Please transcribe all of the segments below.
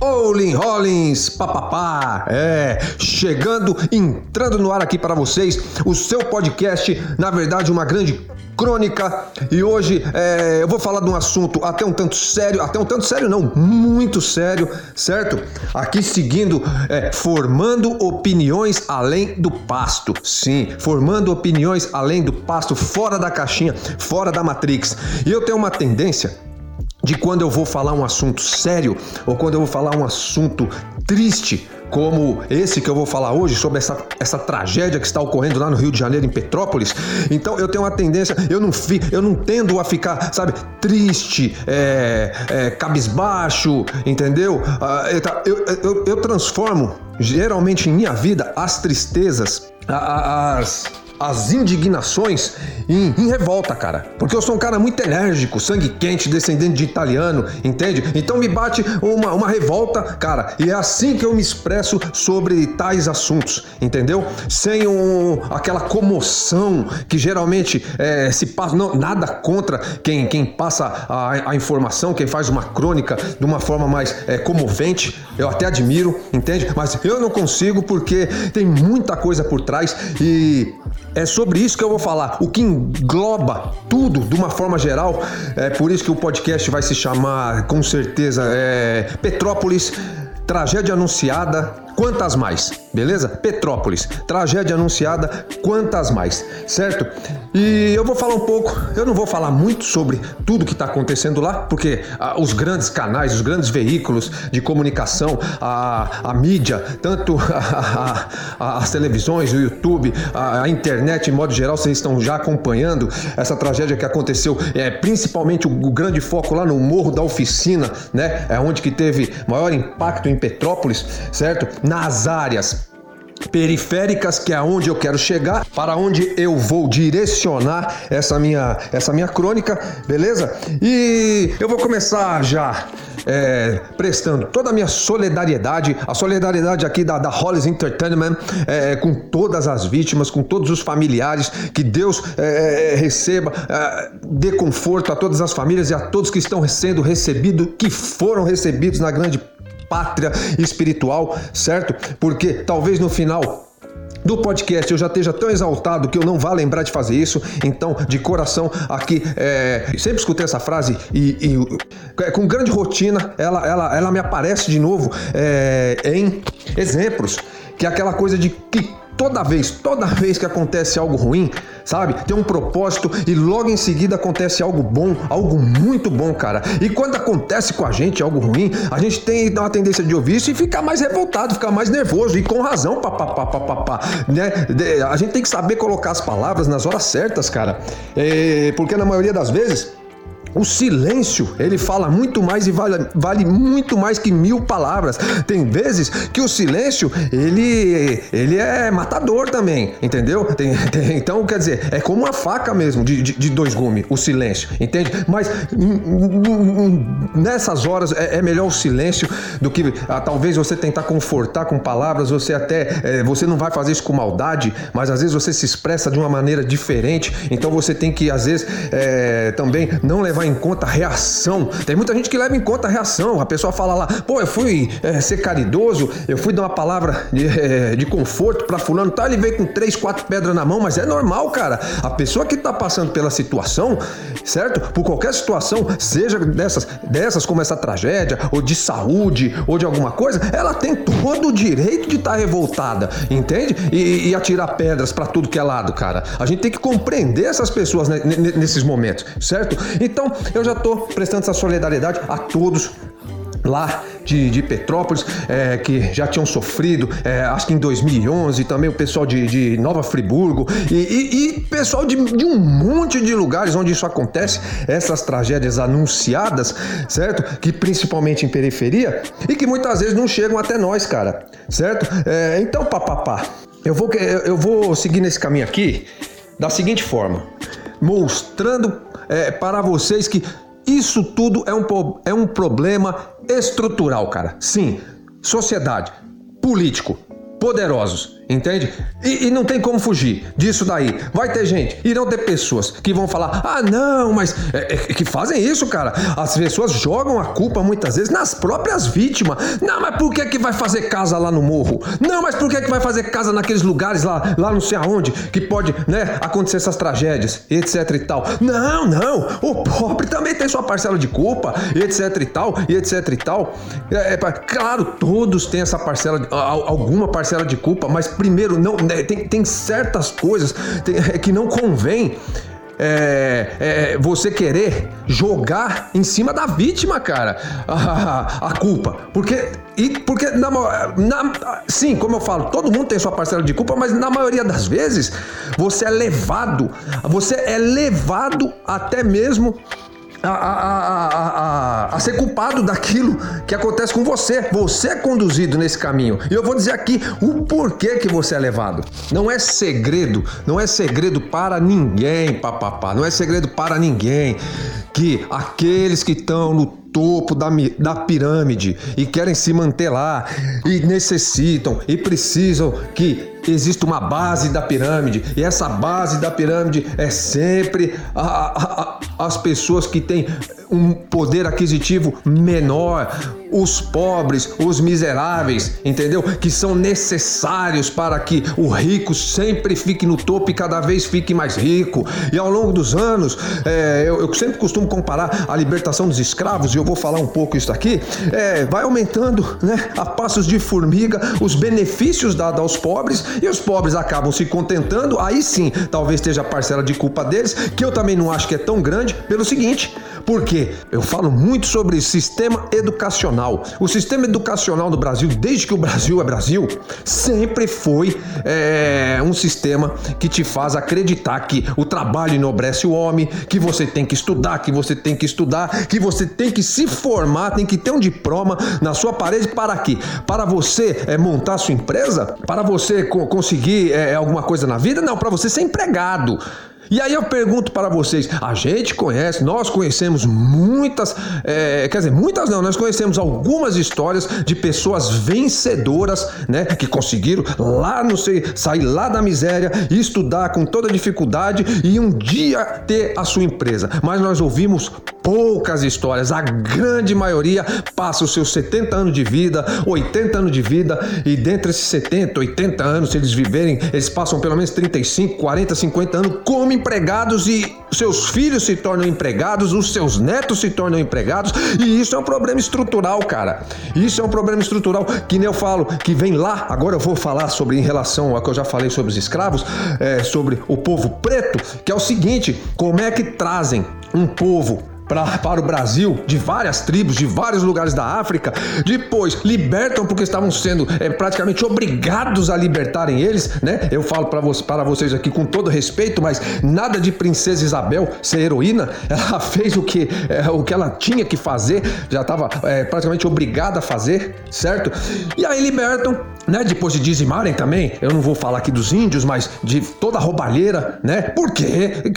Olin Rollins, papapá, é, chegando, entrando no ar aqui para vocês, o seu podcast, na verdade, uma grande crônica. E hoje é, eu vou falar de um assunto até um tanto sério, até um tanto sério não, muito sério, certo? Aqui seguindo, é, formando opiniões além do pasto. Sim, formando opiniões além do pasto, fora da caixinha, fora da Matrix. E eu tenho uma tendência de quando eu vou falar um assunto sério ou quando eu vou falar um assunto triste, como esse que eu vou falar hoje, sobre essa, essa tragédia que está ocorrendo lá no Rio de Janeiro, em Petrópolis. Então eu tenho uma tendência, eu não, fi, eu não tendo a ficar, sabe, triste, é, é, cabisbaixo, entendeu? Ah, eu, eu, eu transformo, geralmente em minha vida, as tristezas, as as indignações em, em, revolta, cara. Porque eu sou um cara muito enérgico, sangue quente, descendente de italiano, entende? Então me bate uma, uma revolta, cara. E é assim que eu me expresso sobre tais assuntos, entendeu? Sem um, aquela comoção que geralmente é, se passa. Não, nada contra quem, quem passa a, a, informação, quem faz uma crônica de uma forma mais é, comovente. Eu até admiro, entende? Mas eu não consigo porque tem muita coisa por trás e é sobre isso que eu vou falar, o que engloba tudo de uma forma geral. É por isso que o podcast vai se chamar, com certeza, é Petrópolis Tragédia Anunciada, quantas mais? Beleza? Petrópolis, tragédia anunciada, quantas mais? Certo? E eu vou falar um pouco, eu não vou falar muito sobre tudo que está acontecendo lá, porque ah, os grandes canais, os grandes veículos de comunicação, a, a mídia, tanto a, a, as televisões, o YouTube, a, internet, em modo geral, vocês estão já acompanhando essa tragédia que aconteceu, é, principalmente o, o grande foco lá no Morro da Oficina, né? É onde que teve maior impacto em Petrópolis, certo? Nas áreas periféricas, que é aonde eu quero chegar, para onde eu vou direcionar essa minha, essa minha crônica, beleza? E eu vou começar já é, prestando toda a minha solidariedade, a solidariedade aqui da, da Hollis Entertainment, é, com todas as vítimas, com todos os familiares, que Deus é, receba, é, dê conforto a todas as famílias e a todos que estão sendo recebidos, que foram recebidos na grande pátria espiritual, certo? Porque talvez no final do podcast eu já esteja tão exaltado que eu não vá lembrar de fazer isso. Então, de coração, aqui, é, sempre escutei essa frase e, e é, com grande rotina ela, ela, ela me aparece de novo é, em exemplos, que é aquela coisa de que toda vez, toda vez que acontece algo ruim, sabe? Tem um propósito e logo em seguida acontece algo bom, algo muito bom, cara. E quando acontece com a gente algo ruim, a gente tem uma tendência de ouvir isso e ficar mais revoltado, ficar mais nervoso e com razão, papapá, papapá, né? A gente tem que saber colocar as palavras nas horas certas, cara. É, porque na maioria das vezes o silêncio, ele fala muito mais e vale, vale, muito mais que mil palavras. Tem vezes que o silêncio, ele, ele é matador também, entendeu? Tem, tem, então, quer dizer, é como uma faca mesmo, de, de, de dois gumes, o silêncio, entende? Mas nessas horas é, é melhor o silêncio do que ah, talvez você tentar confortar com palavras, você até, é, você não vai fazer isso com maldade, mas às vezes você se expressa de uma maneira diferente, então você tem que, às vezes, é, também não levar levar em conta a reação. Tem muita gente que leva em conta a reação. A pessoa fala lá, pô, eu fui é, ser caridoso, eu fui dar uma palavra de, é, de conforto para fulano, tá? Ele veio com três, quatro pedras na mão, mas é normal, cara. A pessoa que tá passando pela situação, certo? Por qualquer situação, seja dessas, dessas como essa tragédia, ou de saúde, ou de alguma coisa, ela tem todo o direito de estar tá revoltada, entende? E, e atirar pedras para tudo que é lado, cara. A gente tem que compreender essas pessoas nesses momentos, certo? Então, eu já estou prestando essa solidariedade a todos lá de, de Petrópolis, é, que já tinham sofrido, é, acho que em 2011, também o pessoal de, de Nova Friburgo e, e, e pessoal de, de, um monte de lugares onde isso acontece, essas tragédias anunciadas, certo? Que principalmente em periferia e que muitas vezes não chegam até nós, cara, certo? É, então, papapá, eu vou, eu vou seguir nesse caminho aqui da seguinte forma, mostrando é, para vocês que isso tudo é um, é um problema estrutural, cara. Sim, sociedade, político, poderosos Entende? E, e, não tem como fugir disso daí. Vai ter gente, irão ter pessoas que vão falar: ah, não, mas é, é, que fazem isso, cara. As pessoas jogam a culpa muitas vezes nas próprias vítimas. Não, mas por que, que vai fazer casa lá no morro? Não, mas por que, que vai fazer casa naqueles lugares lá, lá não sei aonde, que pode né, acontecer essas tragédias, etc e tal? Não, não, o pobre também tem sua parcela de culpa, etc e tal, e etc e tal. É, é, claro, todos têm essa parcela, alguma parcela de culpa, mas primeiro, não, né, tem, tem certas coisas é que não convém é, é, você querer jogar em cima da vítima, cara, a, a, culpa. Porque, e, porque na, na, sim, como eu falo, todo mundo tem sua parcela de culpa, mas na maioria das vezes você é levado, você é levado até mesmo a, a, a, a, ser culpado daquilo que acontece com você. Você é conduzido nesse caminho. E eu vou dizer aqui o porquê que você é levado. Não é segredo, não é segredo para ninguém, papapá. Não é segredo para ninguém que aqueles que estão no topo da, da pirâmide e querem se manter lá e necessitam e precisam que existe uma base da pirâmide e essa base da pirâmide é sempre a, a, as pessoas que têm um poder aquisitivo menor, os pobres, os miseráveis, entendeu? Que são necessários para que o rico sempre fique no topo e cada vez fique mais rico. E ao longo dos anos, é, eu, eu, sempre costumo comparar a libertação dos escravos, e eu vou falar um pouco isso aqui, é, vai aumentando né, a passos de formiga os benefícios dados aos pobres e os pobres acabam se contentando. Aí sim, talvez esteja a parcela de culpa deles, que eu também não acho que é tão grande, pelo seguinte, porque eu falo muito sobre sistema educacional. O sistema educacional do Brasil, desde que o Brasil é Brasil, sempre foi é, um sistema que te faz acreditar que o trabalho enobrece o homem, que você tem que estudar, que você tem que estudar, que você tem que se formar, tem que ter um diploma na sua parede para quê? Para você é, montar sua empresa? Para você co conseguir é, alguma coisa na vida? Não, para você ser empregado. E aí eu pergunto para vocês: a gente conhece, nós conhecemos muitas, é, quer dizer, muitas não, nós conhecemos algumas histórias de pessoas vencedoras, né, que conseguiram lá, não sei, sair lá da miséria, estudar com toda dificuldade e um dia ter a sua empresa. Mas nós ouvimos poucas histórias, a grande maioria passa os seus 70 anos de vida, 80 anos de vida e dentre esses 70, 80 anos, se eles viverem, eles passam pelo menos 35, 40, 50 anos como empregados e seus filhos se tornam empregados, os seus netos se tornam empregados, e isso é um problema estrutural, cara. Isso é um problema estrutural que nem eu falo, que vem lá. Agora eu vou falar sobre em relação ao que eu já falei sobre os escravos, é, sobre o povo preto, que é o seguinte: como é que trazem um povo pra, para o Brasil, de várias tribos, de vários lugares da África, depois libertam porque estavam sendo é, praticamente obrigados a libertarem eles, né? Eu falo para você, para vocês aqui com todo respeito, mas nada de princesa Isabel ser heroína, ela fez o que, é, o que ela tinha que fazer, já estava é, praticamente obrigada a fazer, certo? E aí libertam, né? Depois de dizimarem também, eu não vou falar aqui dos índios, mas de toda a roubalheira, né? Porque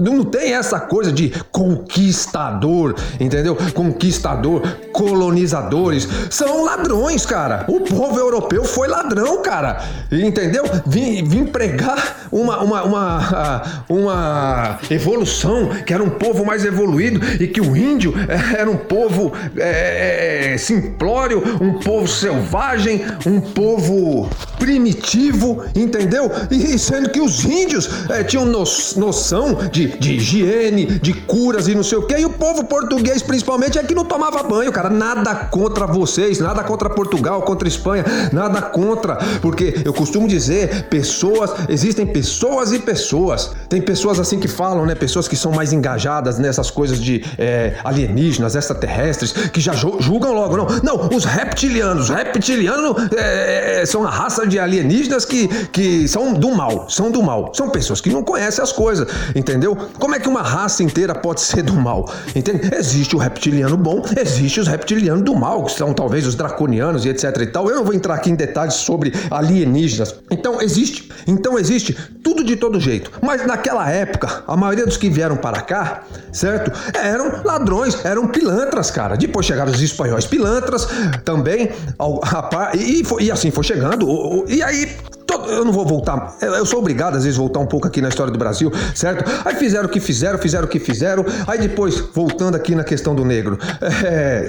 não tem essa coisa de conquista conquistador, entendeu? Conquistador, colonizadores, são ladrões, cara. O povo europeu foi ladrão, cara, entendeu? Vim, vim pregar uma, uma, uma, uma evolução, que era um povo mais evoluído e que o índio era um povo é simplório, um povo selvagem, um povo primitivo, entendeu? E sendo que os índios é, tinham noção de, de higiene, de curas e não sei o que, e o povo português principalmente é que não tomava banho, cara. Nada contra vocês, nada contra Portugal, contra Espanha, nada contra, porque eu costumo dizer, pessoas, existem pessoas e pessoas. Tem pessoas assim que falam, né? Pessoas que são mais engajadas nessas coisas de é, alienígenas, extraterrestres, que já julgam logo. Não, não, os reptilianos, reptilianos é, é, são a raça de alienígenas que, que são do mal, são do mal. São pessoas que não conhecem as coisas, entendeu? Como é que uma raça inteira pode ser do mal? Entende? Existe o reptiliano bom, existe os reptilianos do mal, que são talvez os draconianos e etc e tal. Eu não vou entrar aqui em detalhes sobre alienígenas. Então existe, então existe tudo de todo jeito. Mas naquela época, a maioria dos que vieram para cá, certo? Eram ladrões, eram pilantras, cara. Depois chegaram os espanhóis pilantras também, e, e assim foi chegando e aí eu não vou voltar. Eu sou obrigado, às vezes, voltar um pouco aqui na história do Brasil, certo? Aí fizeram o que fizeram, fizeram o que fizeram. Aí depois, voltando aqui na questão do negro. É,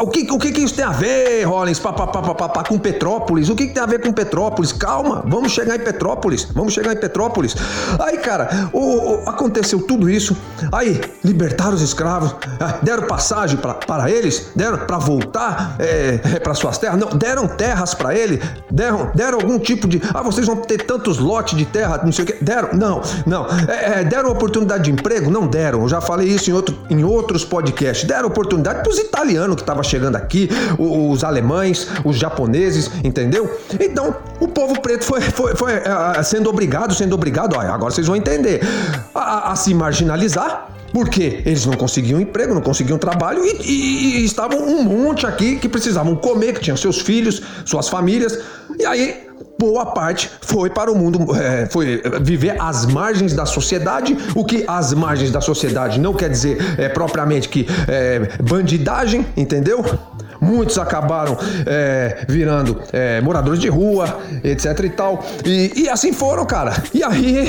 o, que, o que, que isso tem a ver, Rollins, pá, pá, pá, com Petrópolis? O que, que tem a ver com Petrópolis? Calma, vamos chegar em Petrópolis. Vamos chegar em Petrópolis. Aí, cara, o, o, aconteceu tudo isso. Aí, libertaram os escravos, ah, deram passagem para eles, deram para voltar é, é para suas terras, não, deram terras para ele, deram, deram algum tipo de. Ah, vocês vão ter tantos lotes de terra, não sei o que. Deram? Não, não. É, é, deram oportunidade de emprego? Não deram. Eu já falei isso em, outro, em outros podcasts. Deram oportunidade para os italianos que estavam chegando aqui, os alemães, os japoneses, entendeu? Então, o povo preto foi, foi, foi é, sendo obrigado, sendo obrigado, ó, agora vocês vão entender, a, a se marginalizar porque eles não conseguiam emprego, não conseguiam trabalho e, e, e, estavam um monte aqui que precisavam comer, que tinham seus filhos, suas famílias. E aí boa parte foi para o mundo, é, foi viver às margens da sociedade. O que às margens da sociedade não quer dizer é, propriamente que é, bandidagem, entendeu? Muitos acabaram é, virando é, moradores de rua, etc e tal. E, e assim foram, cara. E aí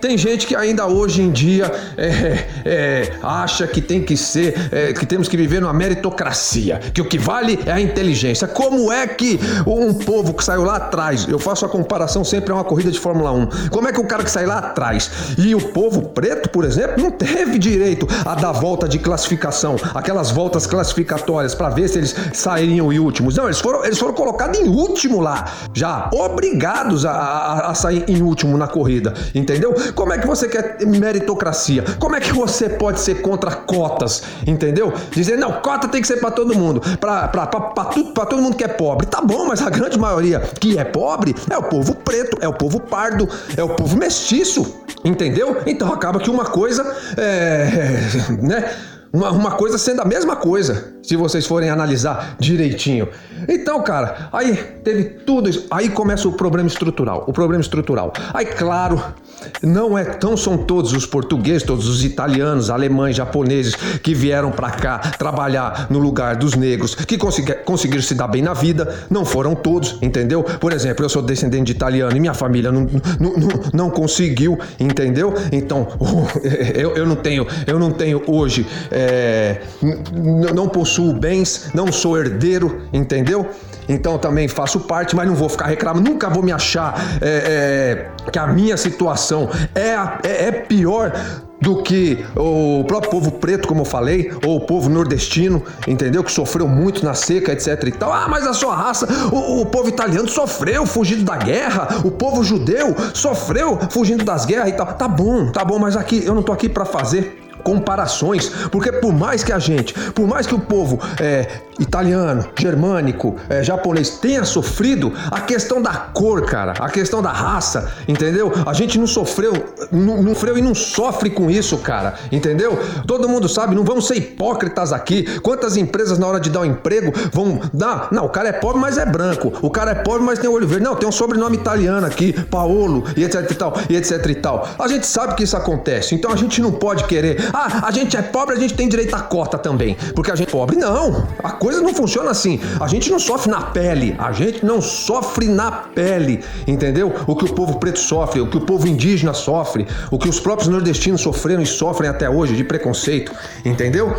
tem gente que ainda hoje em dia é, é, acha que tem que ser, é, que temos que viver numa meritocracia, que o que vale é a inteligência. Como é que um povo que saiu lá atrás, eu faço a comparação sempre a uma corrida de Fórmula 1, como é que o cara que sai lá atrás e o povo preto, por exemplo, não teve direito a dar volta de classificação, aquelas voltas classificatórias para ver se eles sairiam em últimos. Não, eles foram, eles foram colocados em último lá, já obrigados a, a, a sair em último na corrida, entendeu? Como é que você quer meritocracia? Como é que você pode ser contra cotas? Entendeu? Dizer, não, cota tem que ser para todo mundo, para todo mundo que é pobre. Tá bom, mas a grande maioria que é pobre é o povo preto, é o povo pardo, é o povo mestiço. Entendeu? Então acaba que uma coisa é. né? Uma, uma coisa sendo a mesma coisa, se vocês forem analisar direitinho. Então, cara, aí teve tudo isso. Aí começa o problema estrutural. O problema estrutural. Aí, claro, não é tão são todos os portugueses, todos os italianos, alemães, japoneses que vieram para cá trabalhar no lugar dos negros, que conseguiram se dar bem na vida. Não foram todos, entendeu? Por exemplo, eu sou descendente de italiano e minha família não, não, não, não conseguiu, entendeu? Então, eu, eu não tenho, eu não tenho hoje. É, não possuo bens, não sou herdeiro, entendeu? Então também faço parte, mas não vou ficar reclamando, nunca vou me achar é, é, que a minha situação é, é, é pior do que o próprio povo preto, como eu falei, ou o povo nordestino, entendeu? Que sofreu muito na seca, etc e tal. Ah, mas a sua raça, o, o, povo italiano sofreu fugindo da guerra, o povo judeu sofreu fugindo das guerras e tal. Tá bom, tá bom, mas aqui eu não tô aqui para fazer comparações, porque por mais que a gente, por mais que o povo é, italiano, germânico, é, japonês tenha sofrido, a questão da cor, cara, a questão da raça, entendeu? A gente não sofreu, não, não sofreu e não sofre com isso, cara, entendeu? Todo mundo sabe, não vamos ser hipócritas aqui. Quantas empresas na hora de dar um emprego vão dar, não, o cara é pobre, mas é branco. O cara é pobre, mas tem olho verde. Não, tem um sobrenome italiano aqui, Paolo e etc e tal, e etc e tal. A gente sabe que isso acontece, então a gente não pode querer, ah, a gente é pobre, a gente tem direito à cota também. Porque a gente é pobre. Não, a coisa não funciona assim. A gente não sofre na pele. A gente não sofre na pele. Entendeu? O que o povo preto sofre, o que o povo indígena sofre, o que os próprios nordestinos sofreram e sofrem até hoje de preconceito. Entendeu?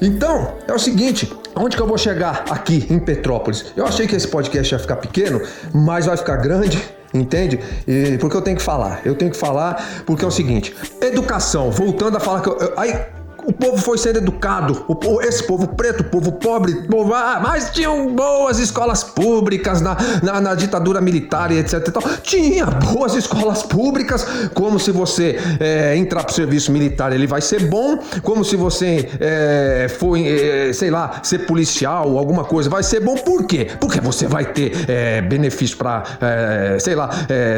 Então, é o seguinte, onde que eu vou chegar aqui em Petrópolis? Eu achei que esse podcast ia ficar pequeno, mas vai ficar grande Entende? E porque eu tenho que falar. Eu tenho que falar porque é o seguinte: educação. Voltando a falar que eu, eu, aí o povo foi sendo educado, o, esse povo preto, povo pobre, povo, ah, mas tinham boas escolas públicas na, na, na, ditadura militar e etc. Tinha boas escolas públicas, como se você é, entrar para o serviço militar ele vai ser bom, como se você é, for, é, sei lá, ser policial alguma coisa, vai ser bom. Por quê? Porque você vai ter é, benefício para, sei lá,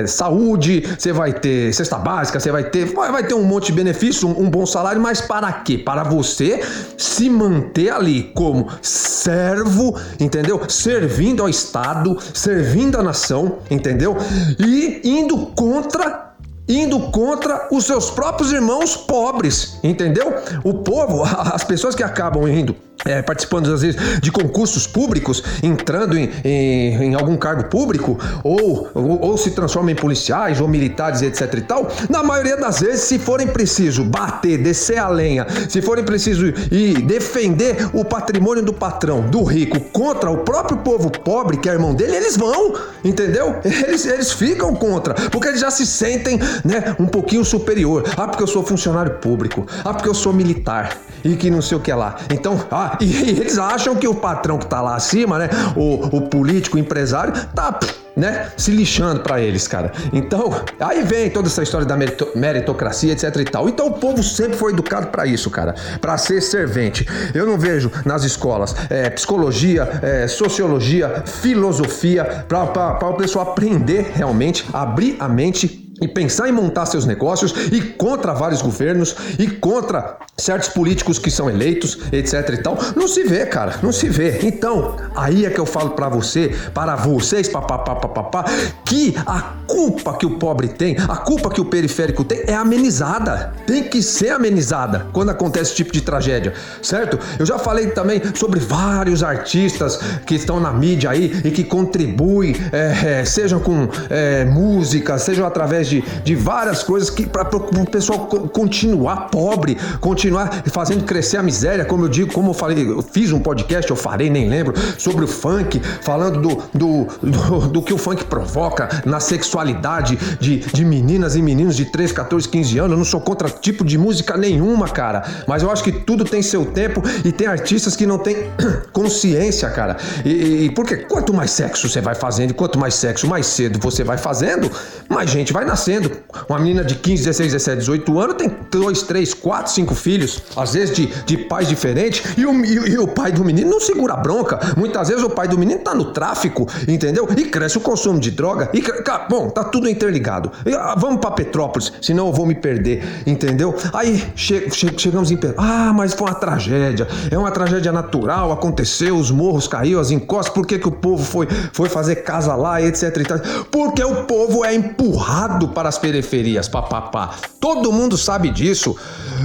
saúde, você vai ter cesta básica, você vai ter, vai ter um monte de benefício, um, um bom salário, mas para quê? Quê? Para você se manter ali como servo, entendeu? Servindo ao Estado, servindo a nação, entendeu? E indo contra indo contra os seus próprios irmãos pobres, entendeu? O povo, as pessoas que acabam indo é, participando às vezes de concursos públicos, entrando em, em, em algum cargo público, ou, ou, ou, se transformam em policiais ou militares, etc e tal, na maioria das vezes, se forem preciso bater, descer a lenha, se forem preciso ir defender o patrimônio do patrão, do rico, contra o próprio povo pobre, que é irmão dele, eles vão, entendeu? Eles, eles ficam contra, porque eles já se sentem né, um pouquinho superior. Ah, porque eu sou funcionário público, ah, porque eu sou militar, e que não sei o que lá. Então, ah, e eles acham que o patrão que tá lá acima, né? O, o político, o empresário, tá né, se lixando para eles, cara. Então, aí vem toda essa história da meritocracia, etc e tal. Então, o povo sempre foi educado para isso, cara, para ser servente. Eu não vejo nas escolas é, psicologia, é, sociologia, filosofia, para o pessoal aprender realmente, abrir a mente e pensar em montar seus negócios e contra vários governos e contra certos políticos que são eleitos, etc e tal, não se vê, cara, não se vê. Então, aí é que eu falo para você, para vocês, papapá, papapá, que a culpa que o pobre tem, a culpa que o periférico tem é amenizada. Tem que ser amenizada quando acontece esse tipo de tragédia, certo? Eu já falei também sobre vários artistas que estão na mídia aí e que contribuem, é, é, sejam com é, música, sejam através de, de várias coisas que para o pessoal continuar pobre, continuar fazendo crescer a miséria, como eu digo, como eu falei, eu fiz um podcast, eu farei, nem lembro, sobre o funk, falando do, do, do, do que o funk provoca na sexualidade de, de meninas e meninos de 13, 14, 15 anos. Eu não sou contra tipo de música nenhuma, cara, mas eu acho que tudo tem seu tempo e tem artistas que não têm consciência, cara. E, e porque quanto mais sexo você vai fazendo, quanto mais sexo mais cedo você vai fazendo, mais gente vai nascer nascendo. Uma menina de 15, 16, 17, 18 anos tem 2, 3, 4, 5 filhos, às vezes de, de pais diferentes, e o, e, e o pai do menino não segura bronca. Muitas vezes o pai do menino tá no tráfico, entendeu? E cresce o consumo de droga. E, bom, tá tudo interligado. Ah, vamos para Petrópolis, senão eu vou me perder, entendeu? Aí che, che, chegamos em Ah, mas foi uma tragédia. É uma tragédia natural, aconteceu, os morros caiu, as encostas, por que, que o povo foi, foi fazer casa lá, etc e tal? Porque o povo é empurrado para as periferias, papapá. Todo mundo sabe disso.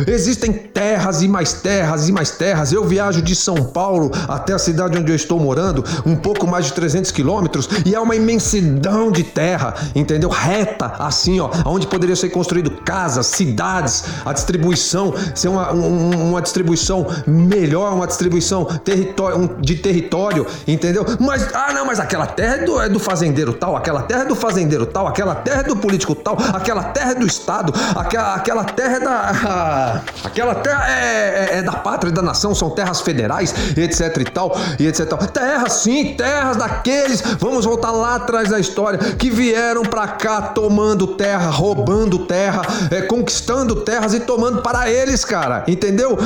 Existem terras e mais terras e mais terras. Eu viajo de São Paulo até a cidade onde eu estou morando, um pouco mais de 300 quilômetros, e é uma imensidão de terra, entendeu? Reta, assim, ó, onde poderia ser construído casas, cidades, a distribuição ser uma, um, uma distribuição melhor, uma distribuição território, de território, entendeu? Mas, ah, não, mas aquela terra é do, é do fazendeiro tal, aquela terra é do fazendeiro tal, aquela terra é do político tal, aquela terra é do Estado, aquela, aquela terra é da. Aquela terra é, é, é da pátria da nação, são terras federais, etc e tal, e etc. Terras sim, terras daqueles, vamos voltar lá atrás da história, que vieram pra cá tomando terra, roubando terra, é, conquistando terras e tomando para eles, cara, entendeu?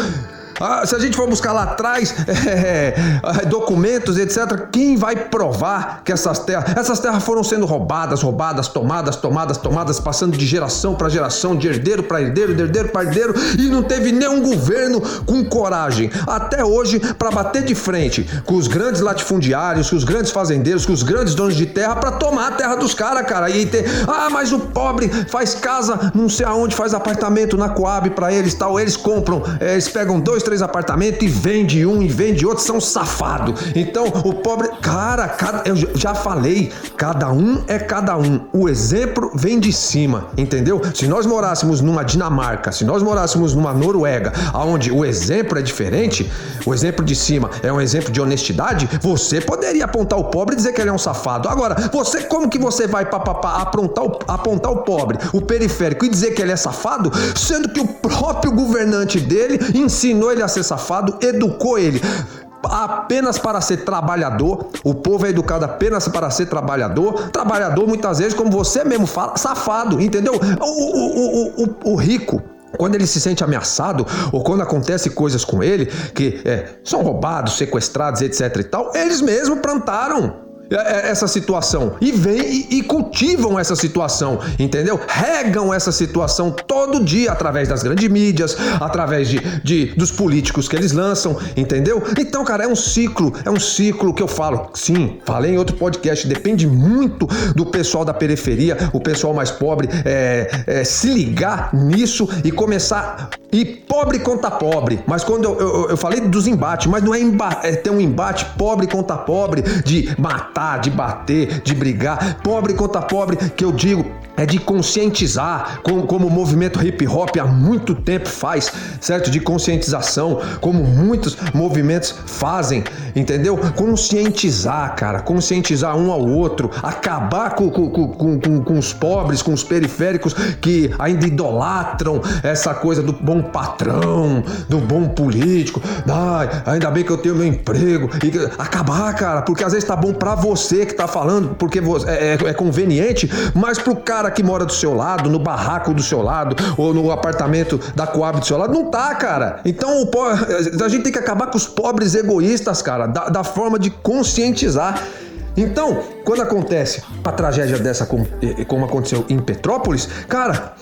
Ah, se a gente for buscar lá atrás é, é, documentos, etc., quem vai provar que essas terras, essas terras foram sendo roubadas, roubadas, tomadas, tomadas, tomadas, passando de geração para geração, de herdeiro para herdeiro, de herdeiro para herdeiro, e não teve nenhum governo com coragem até hoje para bater de frente com os grandes latifundiários, com os grandes fazendeiros, com os grandes donos de terra para tomar a terra dos caras, cara. E ter, ah, mas o pobre faz casa, não sei aonde, faz apartamento na Coab para eles, tal. Eles compram, é, eles pegam dois, três apartamentos e vende um e vende outro, são safado. Então, o pobre. Cara, cada, eu já falei, cada um é cada um. O exemplo vem de cima, entendeu? Se nós morássemos numa Dinamarca, se nós morássemos numa Noruega, onde o exemplo é diferente, o exemplo de cima é um exemplo de honestidade, você poderia apontar o pobre e dizer que ele é um safado. Agora, você, como que você vai papapá, apontar, o, apontar o pobre, o periférico e dizer que ele é safado, sendo que o próprio governante dele ensinou ele ele a ser safado, educou ele apenas para ser trabalhador. O povo é educado apenas para ser trabalhador. Trabalhador, muitas vezes, como você mesmo fala, safado, entendeu? O, o, o, o rico. Quando ele se sente ameaçado ou quando acontece coisas com ele que é, são roubados, sequestrados, etc e tal, eles mesmos plantaram essa situação e vêm e, e, cultivam essa situação, entendeu? Regam essa situação todo dia através das grandes mídias, através de, de dos políticos que eles lançam, entendeu? Então, cara, é um ciclo, é um ciclo que eu falo. Sim, falei em outro podcast, depende muito do pessoal da periferia, o pessoal mais pobre, é, é, se ligar nisso e começar. E pobre contra pobre. Mas quando eu, eu, eu falei dos embates, mas não é, é ter um embate pobre contra pobre, de matar, de bater, de brigar. Pobre contra pobre, que eu digo, é de conscientizar, como, como, o movimento hip hop há muito tempo faz, certo? De conscientização, como muitos movimentos fazem, entendeu? Conscientizar, cara, conscientizar um ao outro, acabar com, com, com, com, os pobres, com os periféricos que ainda idolatram essa coisa do bom patrão, do bom político. Ai, ainda bem que eu tenho meu emprego. E, acabar, cara, porque às vezes tá bom para você que tá falando, porque é, é, é conveniente, mas pro cara que mora do seu lado, no barraco do seu lado, ou no apartamento da Coab do seu lado, não tá, cara. Então a gente tem que acabar com os pobres egoístas, cara, da, da forma de conscientizar. Então, quando acontece a tragédia dessa, como, como aconteceu em Petrópolis, cara,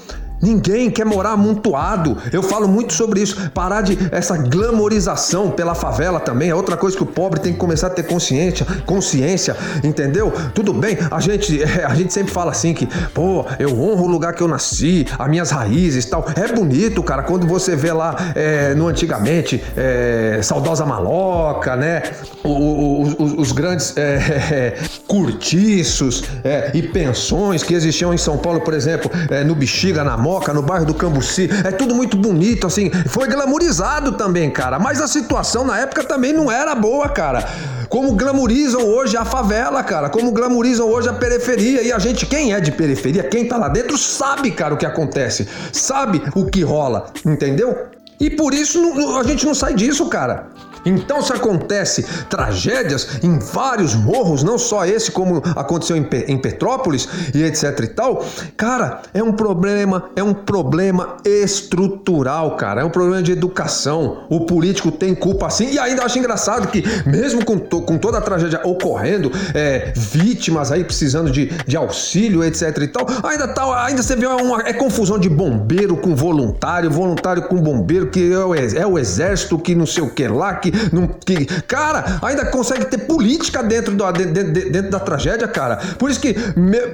Ninguém quer morar amontoado. Eu falo muito sobre isso. Parar de essa glamorização pela favela também é outra coisa que o pobre tem que começar a ter consciência, consciência, entendeu? Tudo bem, a gente, a gente sempre fala assim que, pô, eu honro o lugar que eu nasci, as minhas raízes tal. É bonito, cara, quando você vê lá é, no antigamente, é, saudosa maloca, né? O, o, os, os, grandes é, é curtiços é, e pensões que existiam em São Paulo, por exemplo, é, no Bexiga, na Moca, no bairro do Cambuci. É tudo muito bonito, assim. Foi glamourizado também, cara. Mas a situação na época também não era boa, cara. Como glamorizam hoje a favela, cara. Como glamorizam hoje a periferia. E a gente, quem é de periferia, quem tá lá dentro, sabe, cara, o que acontece. Sabe o que rola, entendeu? E por isso a gente não sai disso, cara. Então, se acontece tragédias em vários morros, não só esse, como aconteceu em, em Petrópolis e etc e tal, cara, é um problema, é um problema estrutural, cara, é um problema de educação. O político tem culpa sim, e ainda acho engraçado que, mesmo com, to, com toda a tragédia ocorrendo, é, vítimas aí precisando de, de auxílio, etc e tal, ainda tá, ainda você vê uma é confusão de bombeiro com voluntário, voluntário com bombeiro, que é o, é o exército, que não sei o que lá, que que, não, que. Cara, ainda consegue ter política dentro, do, dentro, dentro da tragédia, cara. Por isso que meu,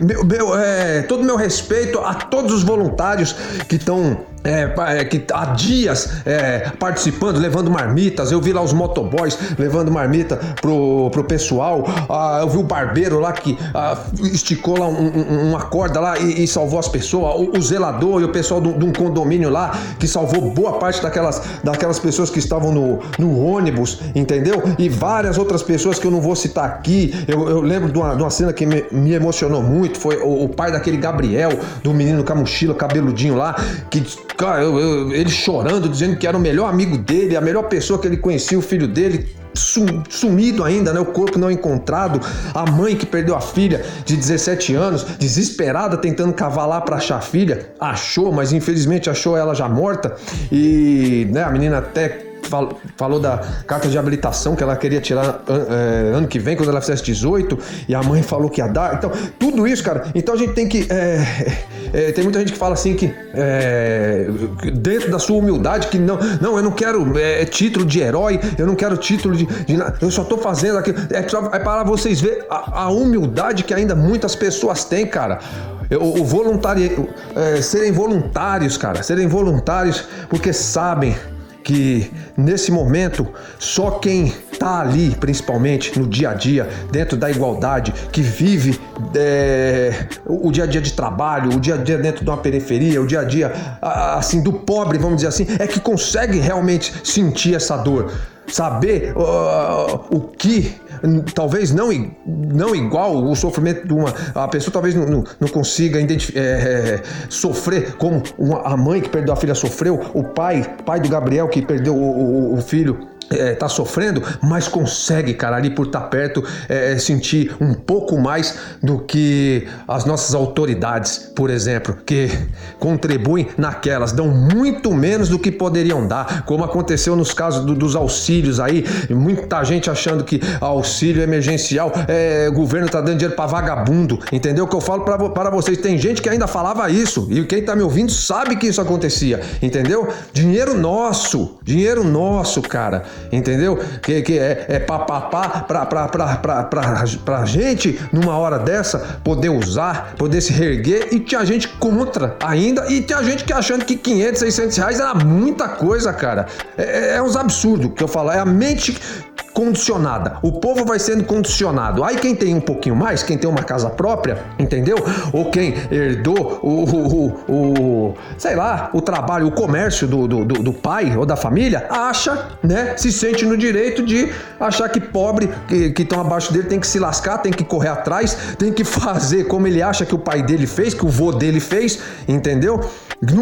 meu, meu é, todo meu respeito a todos os voluntários que estão é, é, que há dias é, participando, levando marmitas. Eu vi lá os motoboys levando marmita pro, pro pessoal. Ah, eu vi o barbeiro lá que ah, esticou lá um, um, uma corda lá e, e, salvou as pessoas. O, o zelador e o pessoal de um condomínio lá que salvou boa parte daquelas, daquelas pessoas que estavam no, no ônibus, entendeu? E várias outras pessoas que eu não vou citar aqui. Eu, eu lembro de uma, de uma cena que me, me emocionou muito. Foi o, o pai daquele Gabriel, do menino com a mochila, cabeludinho lá, que Cara, eu, eu, ele chorando, dizendo que era o melhor amigo dele, a melhor pessoa que ele conhecia, o filho dele, sumido ainda, né? O corpo não encontrado. A mãe que perdeu a filha de 17 anos, desesperada, tentando cavalar para achar a filha. Achou, mas infelizmente achou ela já morta. E né, a menina até falou da carta de habilitação que ela queria tirar é, ano que vem, quando ela fizesse 18, e a mãe falou que ia dar. Então, tudo isso, cara. Então a gente tem que. É, é, tem muita gente que fala assim que é, dentro da sua humildade, que não, não, eu não quero é, título de herói, eu não quero título de. de eu só tô fazendo aquilo. É, é para vocês verem a, a humildade que ainda muitas pessoas têm, cara. O voluntário, é, serem voluntários, cara, serem voluntários porque sabem que nesse momento só quem está ali, principalmente no dia a dia, dentro da igualdade, que vive é, o dia a dia de trabalho, o dia a dia dentro de uma periferia, o dia a dia assim do pobre, vamos dizer assim, é que consegue realmente sentir essa dor, saber uh, o que talvez não, não igual o sofrimento de uma. A pessoa talvez não, não, não consiga é, é, sofrer como uma, a mãe que perdeu a filha sofreu, o pai, pai do Gabriel que perdeu o, o, o filho é, tá sofrendo, mas consegue, cara, ali por estar tá perto, é, é, sentir um pouco mais do que as nossas autoridades, por exemplo, que contribuem naquelas, dão muito menos do que poderiam dar, como aconteceu nos casos do, dos auxílios aí, muita gente achando que auxílio emergencial, é, governo tá dando dinheiro para vagabundo, entendeu? O que eu falo para vocês, tem gente que ainda falava isso, e quem tá me ouvindo sabe que isso acontecia, entendeu? Dinheiro nosso, dinheiro nosso, cara entendeu? Que, que é, é papapá pra, pra, gente, numa hora dessa, poder usar, poder se reerguer e tinha gente contra ainda e tinha gente que achando que 500, 600 reais era muita coisa, cara. É, é, é uns absurdos que eu falo, é a mente condicionada. O povo vai sendo condicionado. Aí quem tem um pouquinho mais, quem tem uma casa própria, entendeu? Ou quem herdou o, o, o, o sei lá, o trabalho, o comércio do, do, do, pai ou da família, acha, né? Se sente no direito de achar que pobre que estão abaixo dele tem que se lascar, tem que correr atrás, tem que fazer como ele acha que o pai dele fez, que o vô dele fez, entendeu?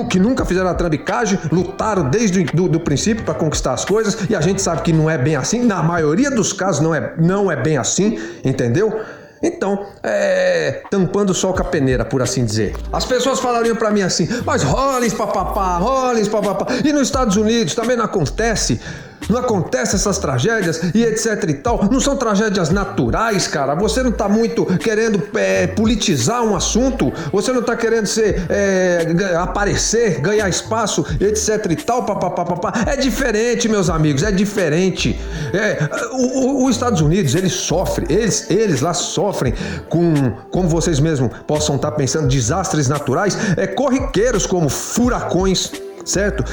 Que nunca fizeram a trambicagem, lutaram desde o do, princípio para conquistar as coisas e a gente sabe que não é bem assim. Na maioria dos casos não é, não é bem assim, entendeu? Então, é, tampando o sol com a peneira, por assim dizer. As pessoas falariam para mim assim, mas Rollins papapá, Rollins papapá. E nos Estados Unidos também não acontece? Não acontece essas tragédias e etc e tal. Não são tragédias naturais, cara. Você não tá muito querendo é, politizar um assunto. Você não tá querendo ser é, aparecer, ganhar espaço, etc e tal. Papapá. É diferente, meus amigos. É diferente. É, o, os Estados Unidos eles sofrem, eles, eles lá sofrem com, como vocês mesmos possam estar tá pensando, desastres naturais, é corriqueiros como furacões, certo?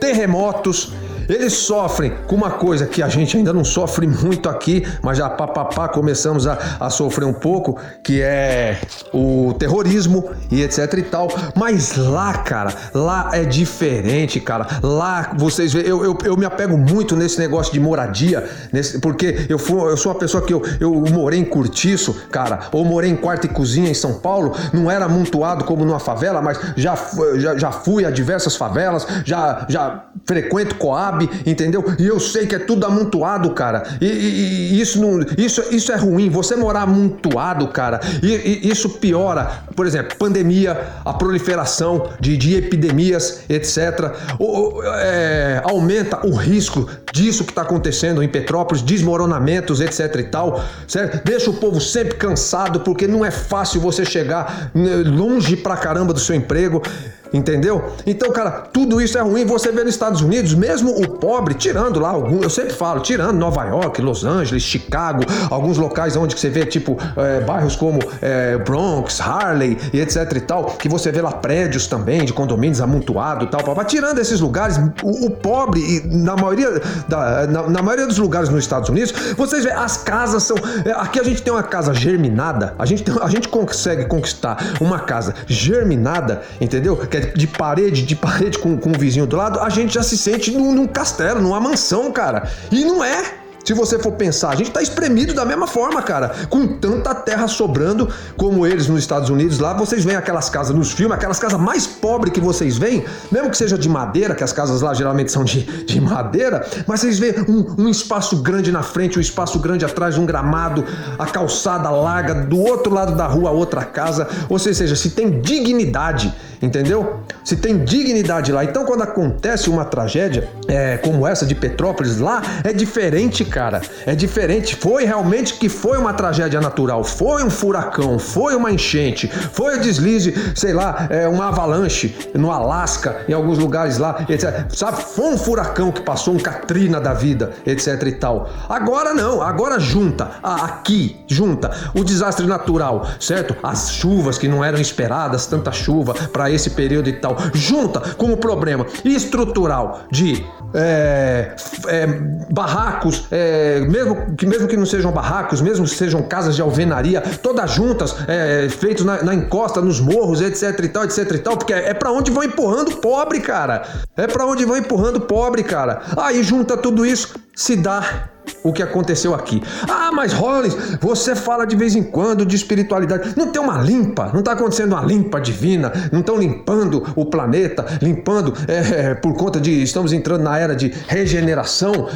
Terremotos eles sofrem com uma coisa que a gente ainda não sofre muito aqui, mas já papapá começamos a, a sofrer um pouco, que é o terrorismo e etc e tal. Mas lá, cara, lá é diferente, cara. Lá vocês veem, eu, eu, eu me apego muito nesse negócio de moradia, nesse, porque eu, fui, eu sou uma pessoa que eu, eu morei em Curtiço, cara, ou morei em quarto e cozinha em São Paulo, não era amontoado como numa favela, mas já, já, já fui a diversas favelas, já, já frequento Coab sabe, entendeu? E eu sei que é tudo amontoado, cara. E, e, e isso, não, isso, isso é ruim. Você morar amontoado, cara, e, isso piora, por exemplo, pandemia, a proliferação de, de epidemias, etc. O, é, aumenta o risco disso que está acontecendo em Petrópolis, desmoronamentos, etc. e tal, certo? Deixa o povo sempre cansado, porque não é fácil você chegar né, longe pra caramba do seu emprego. Entendeu? Então, cara, tudo isso é ruim. Você vê nos Estados Unidos, mesmo o pobre, tirando lá algum, eu sempre falo, tirando Nova York, Los Angeles, Chicago, alguns locais onde você vê, tipo, é, bairros como é, Bronx, Harley e etc e tal, que você vê lá prédios também de condomínios amontoados e tal, papá. Tirando esses lugares, o, o pobre, na maioria, da, na, na, maioria dos lugares nos Estados Unidos, vocês vê, as casas são. É, aqui a gente tem uma casa germinada, a gente, tem, a gente consegue conquistar uma casa germinada, entendeu? Que é de parede, de parede com, com o vizinho do lado, a gente já se sente num, num castelo, numa mansão, cara. E não é. Se você for pensar, a gente está espremido da mesma forma, cara. Com tanta terra sobrando como eles nos Estados Unidos, lá vocês veem aquelas casas nos filmes, aquelas casas mais pobres que vocês veem, mesmo que seja de madeira, que as casas lá geralmente são de, de madeira, mas vocês veem um, um espaço grande na frente, um espaço grande atrás, um gramado, a calçada larga, do outro lado da rua outra casa. Ou seja, se tem dignidade, entendeu? Se tem dignidade lá. Então, quando acontece uma tragédia é, como essa de Petrópolis lá, é diferente, cara. É diferente. Foi realmente que foi uma tragédia natural. Foi um furacão, foi uma enchente, foi um deslize, sei lá, é, uma avalanche no Alasca, em alguns lugares lá, etc. Sabe? Foi um furacão que passou, um Katrina da vida, etc e tal. Agora não, agora junta, aqui, junta o desastre natural, certo? As chuvas que não eram esperadas, tanta chuva para esse período e tal, junta com o problema estrutural de é, é, barracos, é, mesmo, que, mesmo que não sejam barracos, mesmo que sejam casas de alvenaria, todas juntas, é, feitos na, na, encosta, nos morros, etc e tal, etc e tal, porque é, é para onde vão empurrando pobre, cara. É para onde vão empurrando pobre, cara. Aí junta tudo isso, se dá o que aconteceu aqui. Ah, mas Rollins, você fala de vez em quando de espiritualidade. Não tem uma limpa, não está acontecendo uma limpa divina, não estão limpando o planeta, limpando é, é, por conta de estamos entrando na era de regeneração.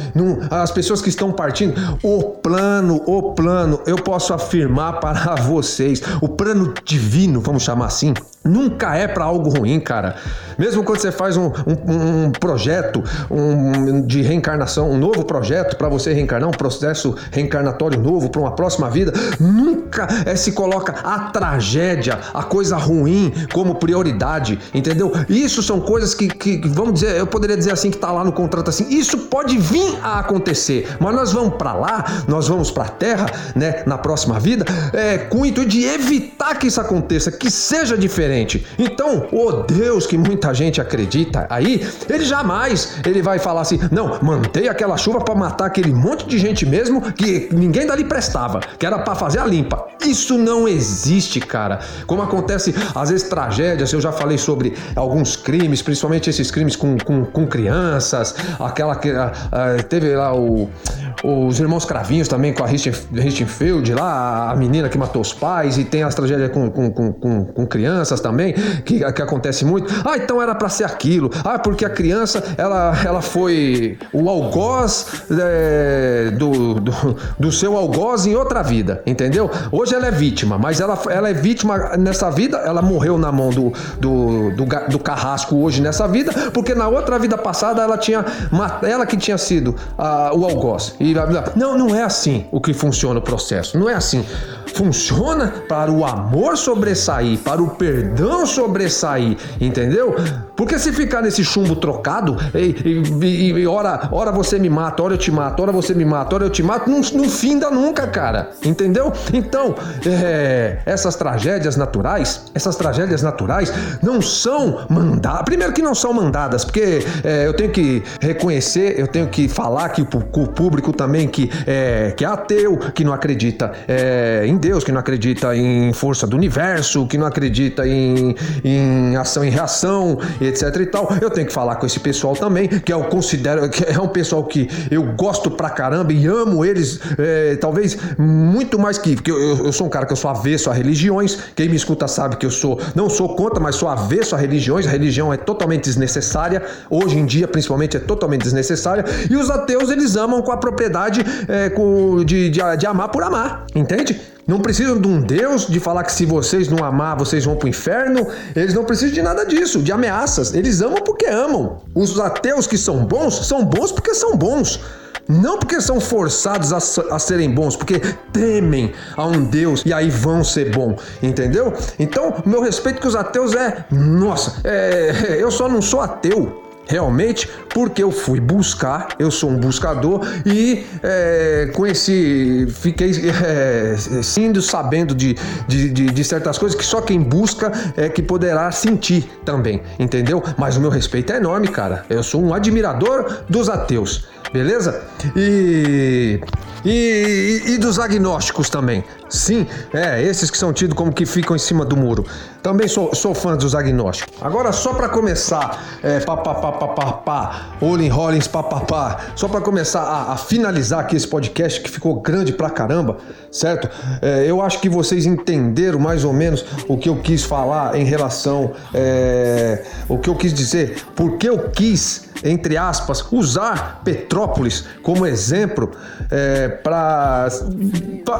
As pessoas que estão partindo, o plano, o plano, eu posso afirmar para vocês, o plano divino, vamos chamar assim, nunca é para algo ruim, cara. Mesmo quando você faz um, um, um projeto um, de reencarnação, um novo projeto para você reencarnar, um processo reencarnatório novo para uma próxima vida, nunca é, se coloca a tragédia, a coisa ruim como prioridade, entendeu? Isso são coisas que, que vamos dizer, eu poderia dizer assim que tá lá no contrato assim, isso pode vir a acontecer, mas nós vamos para lá, nós vamos para a Terra, né, na próxima vida, é, com o intuito de evitar que isso aconteça, que seja diferente. Então, o Deus que muita gente acredita aí, ele jamais ele vai falar assim, não, mantei aquela chuva para matar aquele monte de gente mesmo que ninguém dali prestava, que era para fazer a limpa. Isso não existe, cara. Como acontece às vezes tragédias, eu já falei sobre alguns crimes, principalmente esses crimes com, com, com crianças, aquela que teve lá o os irmãos Cravinhos também com a Richenfeld lá, a menina que matou os pais, e tem as tragédias com, com, com, com crianças também, que, que acontece muito. Ah, então era para ser aquilo. Ah, porque a criança, ela, ela foi o algoz é, do, do, do, seu algoz em outra vida, entendeu? Hoje ela é vítima, mas ela, ela é vítima nessa vida, ela morreu na mão do, do, do, do carrasco hoje nessa vida, porque na outra vida passada ela tinha, ela que tinha sido uh, o algoz. E não, não é assim o que funciona o processo. Não é assim. Funciona para o amor sobressair, para o perdão sobressair, entendeu? Porque se ficar nesse chumbo trocado, e, e, e, ora, ora você me mata, ora eu te mato, ora você me mata, ora eu te mato, não, não finda nunca, cara. Entendeu? Então, é, essas tragédias naturais, essas tragédias naturais não são mandadas. Primeiro que não são mandadas, porque é, eu tenho que reconhecer, eu tenho que falar aqui pro, o público também que é, que é ateu, que não acredita é, em Deus, que não acredita em força do universo, que não acredita em, em ação e reação etc e tal. Eu tenho que falar com esse pessoal também, que eu considero que é um pessoal que eu gosto pra caramba e amo eles, é, talvez muito mais que. Porque eu, eu, sou um cara que eu sou avesso a religiões. Quem me escuta sabe que eu sou, não sou contra, mas sou avesso a religiões. A religião é totalmente desnecessária. Hoje em dia, principalmente, é totalmente desnecessária. E os ateus, eles amam com a propriedade é, com, de, de, de amar por amar, entende? Não precisam de um Deus de falar que se vocês não amar, vocês vão para o inferno. Eles não precisam de nada disso, de ameaças. Eles amam porque amam. Os ateus que são bons, são bons porque são bons. Não porque são forçados a, a, serem bons, porque temem a um Deus e aí vão ser bom, entendeu? Então, meu respeito com os ateus é, nossa, é, eu só não sou ateu realmente, porque eu fui buscar, eu sou um buscador e é, conheci, fiquei é, sendo sabendo de, de, de, de, certas coisas que só quem busca é que poderá sentir também, entendeu? Mas o meu respeito é enorme, cara. Eu sou um admirador dos ateus, beleza? E e, e, e, dos agnósticos também. Sim, é, esses que são tidos como que ficam em cima do muro. Também sou, sou fã dos agnósticos. Agora, só para começar, é, papapá, Olin Rollins, papapá, só para começar a, a, finalizar aqui esse podcast que ficou grande pra caramba, certo? É, eu acho que vocês entenderam mais ou menos o que eu quis falar em relação, é, o que eu quis dizer, porque eu quis entre aspas, usar Petrópolis como exemplo é, para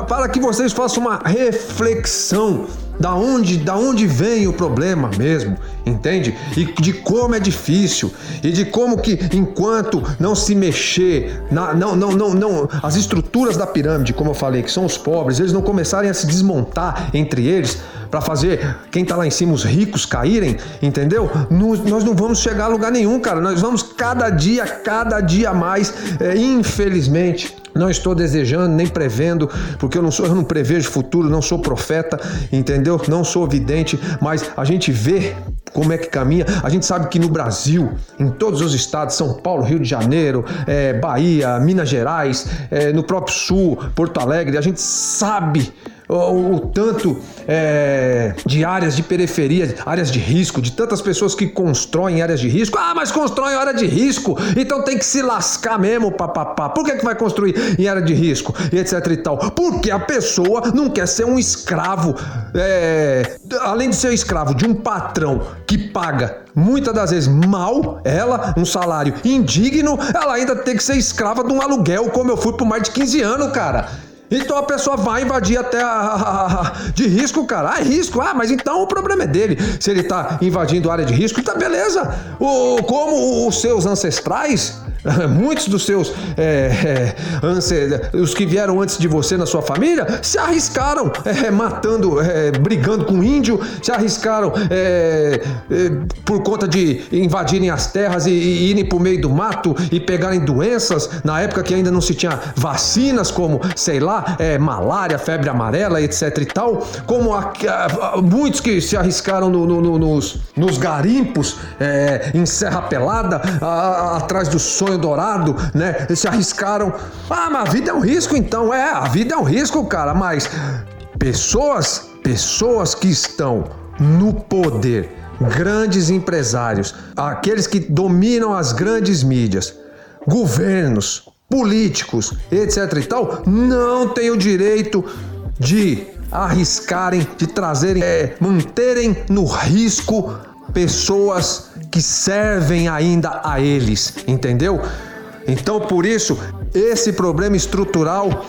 para que vocês façam uma reflexão da onde, da onde vem o problema mesmo, entende? E de como é difícil e de como que enquanto não se mexer, na, não, não, não, não, as estruturas da pirâmide, como eu falei, que são os pobres, eles não começarem a se desmontar entre eles para fazer quem tá lá em cima, os ricos caírem, entendeu? Nós, nós não vamos chegar a lugar nenhum, cara. Nós vamos cada dia, cada dia mais, é, infelizmente não estou desejando nem prevendo, porque eu não sou, eu não prevejo futuro, não sou profeta, entendeu? Não sou vidente, mas a gente vê como é que caminha. A gente sabe que no Brasil, em todos os estados, São Paulo, Rio de Janeiro, é, Bahia, Minas Gerais, é, no próprio Sul, Porto Alegre, a gente sabe o, o tanto é, de áreas de periferia, áreas de risco, de tantas pessoas que constroem áreas de risco. Ah, mas constrói área de risco, então tem que se lascar mesmo, papapá. Por que, que vai construir em área de risco e etc e tal? Porque a pessoa não quer ser um escravo, é, além de ser escravo de um patrão que paga muitas das vezes mal, ela, um salário indigno, ela ainda tem que ser escrava de um aluguel, como eu fui por mais de 15 anos, cara. Então a pessoa vai invadir até a, de risco, cara. Ah, é risco. Ah, mas então o problema é dele. Se ele tá invadindo área de risco, tá beleza. O, como os seus ancestrais Muitos dos seus é, é, os que vieram antes de você na sua família se arriscaram é, matando, é, brigando com índio, se arriscaram é, é, por conta de invadirem as terras e, e irem por meio do mato e pegarem doenças na época que ainda não se tinha vacinas como, sei lá, malária, febre amarela, etc e tal, como a, a, muitos que se arriscaram no, no, no, nos, nos garimpos em Serra Pelada, atrás do sonho sonho dourado, né? Eles se arriscaram. Ah, mas a vida é um risco então. É, a vida é um risco, cara, mas pessoas, pessoas que estão no poder, grandes empresários, aqueles que dominam as grandes mídias, governos, políticos, etc e tal, não têm o direito de arriscarem, de trazerem, é, manterem no risco pessoas que servem ainda a eles, entendeu? Então, por isso, esse problema estrutural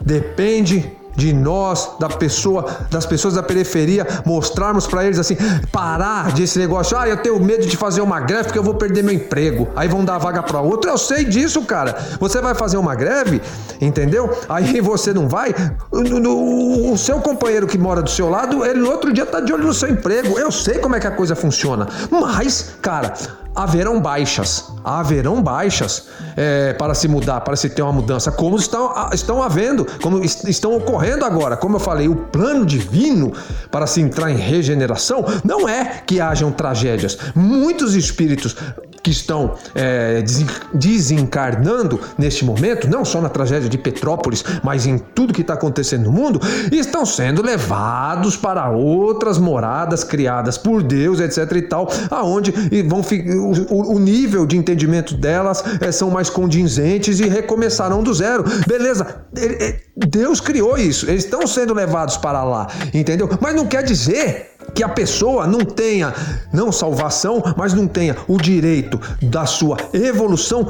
depende de nós, da pessoa, das pessoas da periferia, mostrarmos para eles assim, parar desse negócio. Ah, eu tenho medo de fazer uma greve porque eu vou perder meu emprego. Aí vão dar vaga para outro. Eu sei disso, cara. Você vai fazer uma greve, entendeu? Aí você não vai. O, seu companheiro que mora do seu lado, ele no outro dia tá de olho no seu emprego. Eu sei como é que a coisa funciona. Mas, cara, haverão baixas, haverão baixas é, para se mudar, para se ter uma mudança, como estão, estão havendo, como estão ocorrendo agora. Como eu falei, o plano divino para se entrar em regeneração não é que hajam tragédias. Muitos espíritos que estão é, desencarnando neste momento, não só na tragédia de Petrópolis, mas em tudo que está acontecendo no mundo, estão sendo levados para outras moradas criadas por Deus, etc. e tal, aonde vão o, o nível de entendimento delas é, são mais condizentes e recomeçarão do zero. Beleza, Deus criou isso, eles estão sendo levados para lá, entendeu? Mas não quer dizer que a pessoa não tenha não salvação, mas não tenha o direito da sua evolução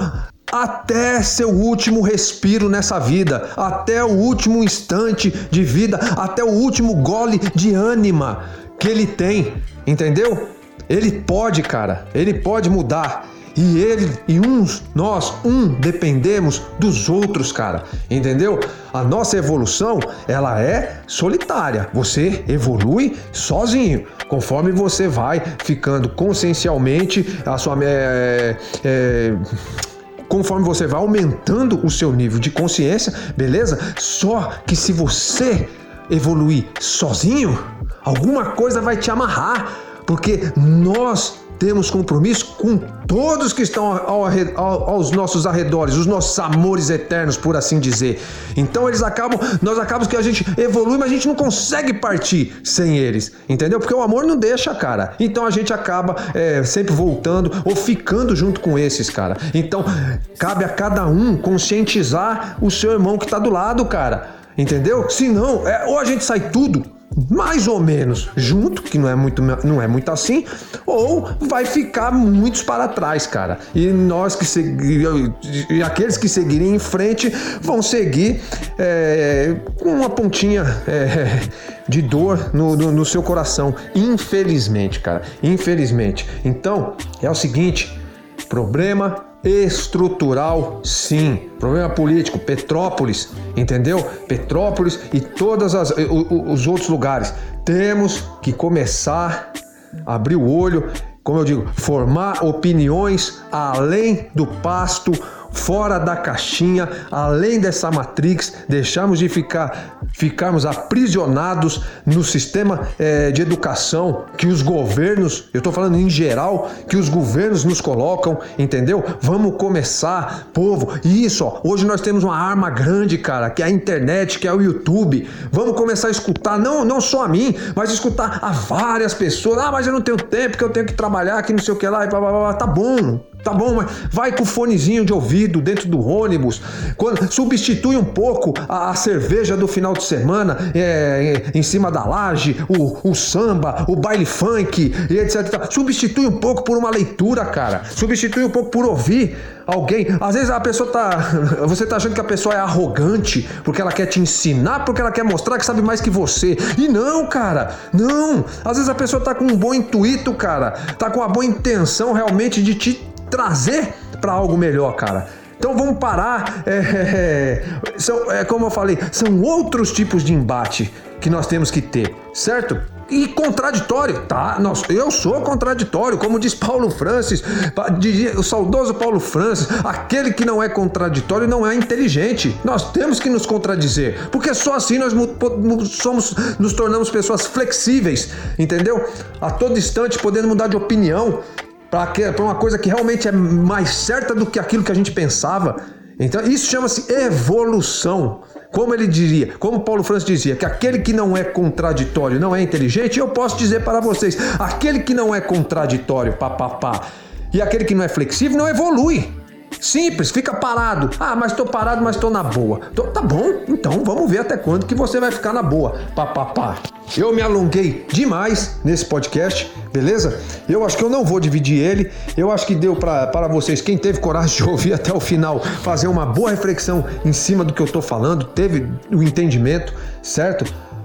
até seu último respiro nessa vida, até o último instante de vida, até o último gole de ânima que ele tem, entendeu? Ele pode, cara, ele pode mudar. E ele e uns, nós, um, dependemos dos outros, cara. Entendeu? A nossa evolução, ela é solitária. Você evolui sozinho. Conforme você vai ficando consciencialmente, a sua. É, é, conforme você vai aumentando o seu nível de consciência, beleza? Só que se você evoluir sozinho, alguma coisa vai te amarrar, porque nós temos compromisso com todos que estão ao, ao, aos nossos arredores, os nossos amores eternos, por assim dizer. Então eles acabam, nós acabamos que a gente evolui, mas a gente não consegue partir sem eles, entendeu? Porque o amor não deixa, cara. Então a gente acaba é, sempre voltando ou ficando junto com esses, cara. Então cabe a cada um conscientizar o seu irmão que está do lado, cara. Entendeu? Se não, é, ou a gente sai tudo mais ou menos junto, que não é muito, não é muito assim, ou vai ficar muitos para trás, cara. E nós que seguir, e aqueles que seguirem em frente vão seguir é, com uma pontinha é, de dor no, no, no seu coração, infelizmente, cara, infelizmente. Então é o seguinte, problema estrutural, sim. Problema político, Petrópolis, entendeu? Petrópolis e todos os outros lugares. Temos que começar a abrir o olho, como eu digo, formar opiniões além do pasto, fora da caixinha, além dessa matrix, deixarmos de ficar ficarmos aprisionados no sistema é, de educação que os governos, eu estou falando em geral, que os governos nos colocam, entendeu? Vamos começar, povo. Isso, ó, hoje nós temos uma arma grande, cara, que é a internet, que é o YouTube. Vamos começar a escutar, não, não só a mim, mas escutar a várias pessoas. Ah, mas eu não tenho tempo, que eu tenho que trabalhar, que não sei o que lá, e blá, blá, blá. tá bom, Tá bom, mas vai com o fonezinho de ouvido dentro do ônibus. Quando, substitui um pouco a, a cerveja do final de semana é, é, em cima da laje, o, o, samba, o baile funk e etc. Substitui um pouco por uma leitura, cara. Substitui um pouco por ouvir alguém. Às vezes a pessoa tá. Você tá achando que a pessoa é arrogante porque ela quer te ensinar, porque ela quer mostrar que sabe mais que você. E não, cara. Não. Às vezes a pessoa tá com um bom intuito, cara. Tá com uma boa intenção realmente de te trazer para algo melhor, cara. Então vamos parar. É, é, são, é, como eu falei, são outros tipos de embate que nós temos que ter, certo? E contraditório, tá? Nós, eu sou contraditório, como diz Paulo Francis, o saudoso Paulo Francis, aquele que não é contraditório não é inteligente. Nós temos que nos contradizer, porque só assim nós somos, nos tornamos pessoas flexíveis, entendeu? A todo instante podendo mudar de opinião para uma coisa que realmente é mais certa do que aquilo que a gente pensava. Então, isso chama-se evolução. Como ele diria, como Paulo Francis dizia, que aquele que não é contraditório não é inteligente, eu posso dizer para vocês, aquele que não é contraditório, papapá, e aquele que não é flexível não evolui. Simples, fica parado. Ah, mas tô parado, mas tô na boa. Tô, tá bom, então vamos ver até quando que você vai ficar na boa. Pá, pá, pá. Eu me alonguei demais nesse podcast, beleza? Eu acho que eu não vou dividir ele. Eu acho que deu para vocês, quem teve coragem de ouvir até o final, fazer uma boa reflexão em cima do que eu tô falando, teve o entendimento, certo?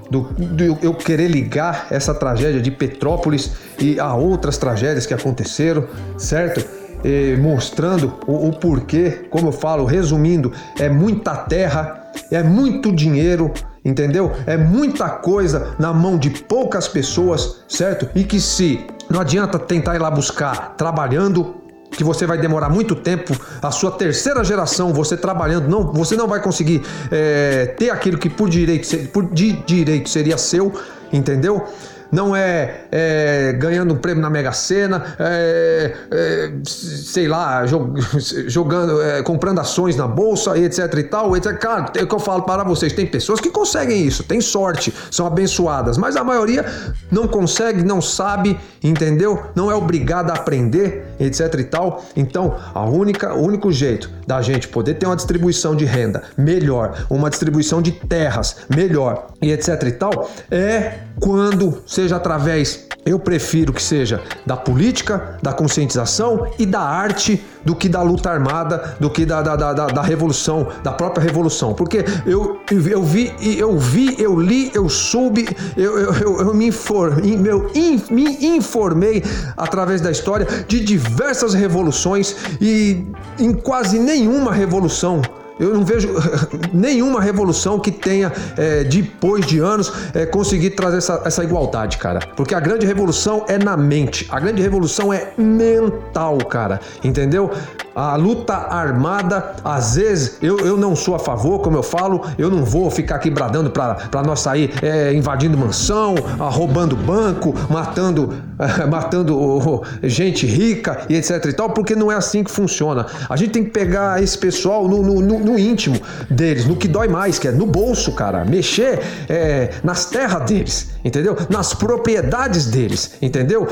Do, do, eu querer ligar essa tragédia de Petrópolis e a outras tragédias que aconteceram, certo? Eh, mostrando o, o porquê, como eu falo, resumindo, é muita terra, é muito dinheiro, entendeu? É muita coisa na mão de poucas pessoas, certo? E que se não adianta tentar ir lá buscar trabalhando, que você vai demorar muito tempo, a sua terceira geração, você trabalhando, não, você não vai conseguir é, ter aquilo que por direito, por de direito seria seu, entendeu? Não é, é ganhando um prêmio na Mega Sena, é, é, sei lá, jogando, é, comprando ações na bolsa, etc e tal. Etc. Cara, é o que eu falo para vocês: tem pessoas que conseguem isso, tem sorte, são abençoadas, mas a maioria não consegue, não sabe, entendeu? Não é obrigada a aprender, etc e tal. Então, a única, o único jeito da gente poder ter uma distribuição de renda melhor, uma distribuição de terras melhor e etc e tal, é quando seja através, eu prefiro que seja da política, da conscientização e da arte do que da luta armada, do que da, da, da, da revolução, da própria revolução. Porque eu, eu vi, eu vi, eu li, eu soube, eu, eu, eu me, informei, eu me informei através da história de diversas revoluções e em quase nenhuma revolução eu não vejo nenhuma revolução que tenha, é, depois de anos, é, conseguir trazer essa, essa igualdade, cara. Porque a grande revolução é na mente. A grande revolução é mental, cara. Entendeu? A luta armada, às vezes, eu, eu não sou a favor, como eu falo, eu não vou ficar aqui bradando para nós sair é, invadindo mansão, roubando banco, matando, matando oh, gente rica e etc e tal, porque não é assim que funciona. A gente tem que pegar esse pessoal no, no, no, no íntimo deles, no que dói mais, que é no bolso, cara. Mexer é, nas terras deles, entendeu? Nas propriedades deles, entendeu?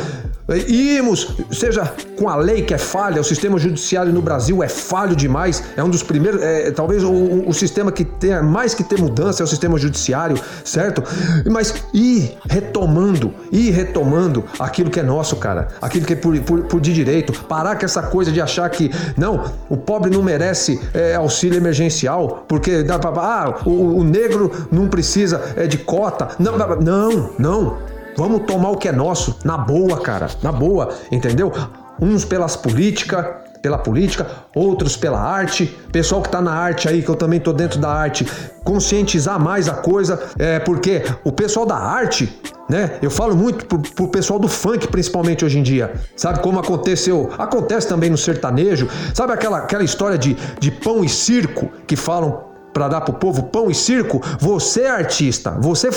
Irmos, seja com a lei que é falha, o sistema judiciário no Brasil é falho demais, é um dos primeiros, é, talvez o, o, sistema que tenha mais que ter mudança é o sistema judiciário, certo? Mas ir retomando, ir retomando aquilo que é nosso, cara, aquilo que é por, por, por de direito, parar com essa coisa de achar que, não, o pobre não merece é, auxílio emergencial, porque dá pra, ah, o, o negro não precisa é, de cota, não, não, não. Vamos tomar o que é nosso, na boa, cara, na boa, entendeu? Uns pelas políticas, pela política, outros pela arte. Pessoal que está na arte aí, que eu também tô dentro da arte, conscientizar mais a coisa, é porque o pessoal da arte né? Eu falo muito pro, pro pessoal do funk, principalmente hoje em dia. Sabe como aconteceu? Acontece também no sertanejo. Sabe aquela, aquela história de, de pão e circo que falam para dar pro povo pão e circo, você é artista, você é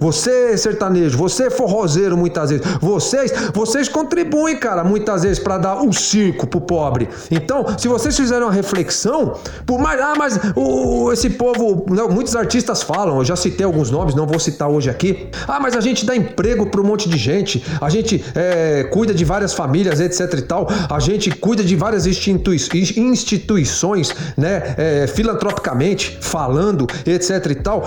você é sertanejo, você é forrozeiro muitas vezes. Vocês, vocês contribuem, cara, muitas vezes para dar o circo pro pobre. Então, se vocês fizerem uma reflexão, por mais ah, mas o, esse povo, não, muitos artistas falam, eu já citei alguns nomes, não vou citar hoje aqui. Ah, mas a gente dá emprego para um monte de gente, a gente é, cuida de várias famílias, etc e tal, a gente cuida de várias institui instituições, né, é, falando, etc e tal,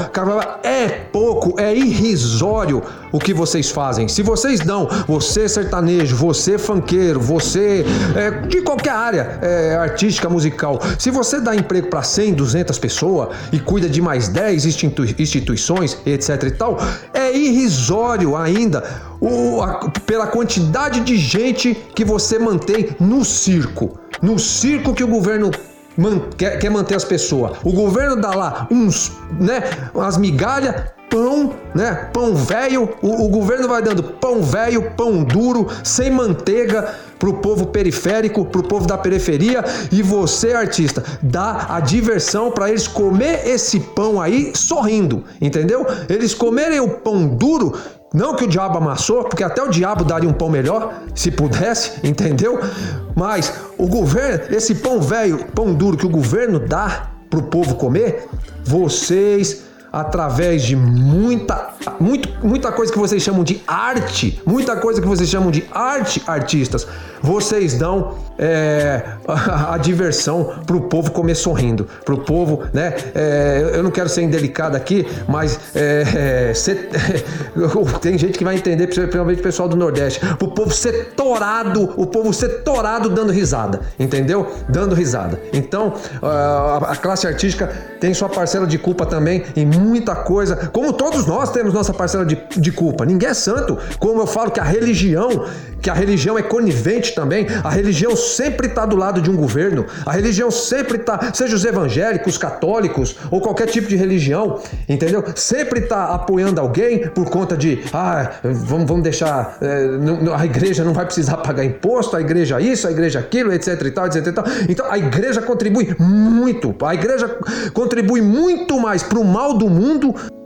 é pouco, é irrisório o que vocês fazem. Se vocês dão, você sertanejo, você funkeiro, você é, de qualquer área é, artística, musical, se você dá emprego para 100, 200 pessoas e cuida de mais 10 institui instituições, etc e tal, é irrisório ainda o, a, pela quantidade de gente que você mantém no circo. No circo que o governo man, quer, quer manter as pessoas. O governo dá lá uns, né, umas migalhas, pão, né? Pão velho. O, o, governo vai dando pão velho, pão duro, sem manteiga pro povo periférico, pro povo da periferia e você, artista, dá a diversão para eles comer esse pão aí sorrindo, entendeu? Eles comerem o pão duro não que o diabo amassou, porque até o diabo daria um pão melhor, se pudesse, entendeu? Mas o governo, esse pão velho, pão duro que o governo dá para o povo comer, vocês através de muita, muito, muita coisa que vocês chamam de arte, muita coisa que vocês chamam de arte artistas, vocês dão é, a, a, diversão para o povo comer sorrindo, para o povo, né? É, eu não quero ser indelicado aqui, mas é, ser, tem gente que vai entender, principalmente o pessoal do Nordeste, para o povo ser torado, o povo ser torado dando risada, entendeu? Dando risada. Então, a, a classe artística tem sua parcela de culpa também em muita coisa, como todos nós temos nossa parcela de, de culpa. Ninguém é santo. Como eu falo que a religião, que a religião é conivente também, a religião sempre está do lado de um governo, a religião sempre está, seja os evangélicos, os católicos ou qualquer tipo de religião, entendeu? Sempre está apoiando alguém por conta de, ah, vamos, vamos deixar, é, a igreja não vai precisar pagar imposto, a igreja isso, a igreja aquilo, etc e tal, etc e tal. Então a igreja contribui muito, a igreja contribui muito mais para o mal do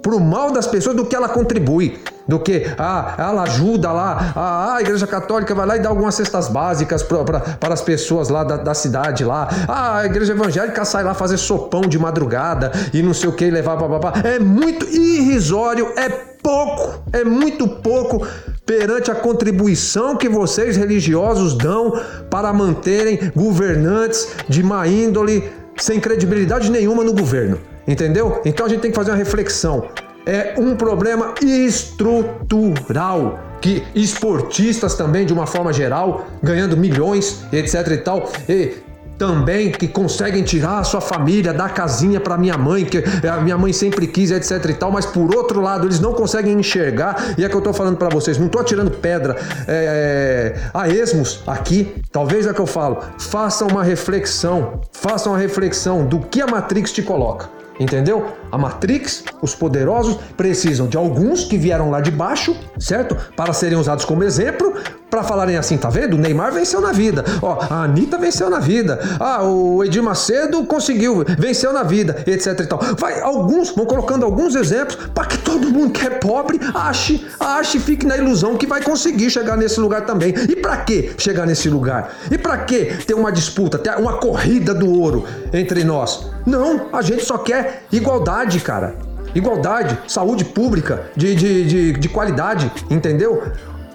para o mal das pessoas do que ela contribui do que ah, ela ajuda lá, ah, a Igreja Católica vai lá e dá algumas cestas básicas pra, pra, para as pessoas lá da, da, cidade lá, ah, a Igreja Evangélica sai lá fazer sopão de madrugada e não sei o que, levar papapá. É muito irrisório, é pouco, é muito pouco perante a contribuição que vocês religiosos dão para manterem governantes de má índole sem credibilidade nenhuma no governo. Entendeu? Então a gente tem que fazer uma reflexão é um problema estrutural que esportistas também de uma forma geral ganhando milhões etc e tal e também que conseguem tirar a sua família da casinha para minha mãe, que a minha mãe sempre quis, etc e tal, mas por outro lado eles não conseguem enxergar, e é que eu tô falando para vocês, não tô atirando pedra é, a esmos aqui, talvez é que eu falo, façam uma reflexão, façam uma reflexão do que a Matrix te coloca. Entendeu? A Matrix, os poderosos, precisam de alguns que vieram lá de baixo, certo? Para serem usados como exemplo, para falarem assim, tá vendo? O Neymar venceu na vida. Ó, a Anitta venceu na vida. Ah, o Edir Macedo conseguiu, venceu na vida, etc e tal. Vai, alguns, vão colocando alguns exemplos para que todo mundo que é pobre ache, ache, fique na ilusão que vai conseguir chegar nesse lugar também. E para que chegar nesse lugar? E para que ter uma disputa, ter uma corrida do ouro entre nós? Não, a gente só quer igualdade, cara. Igualdade, saúde pública, de, de, de, de qualidade, entendeu?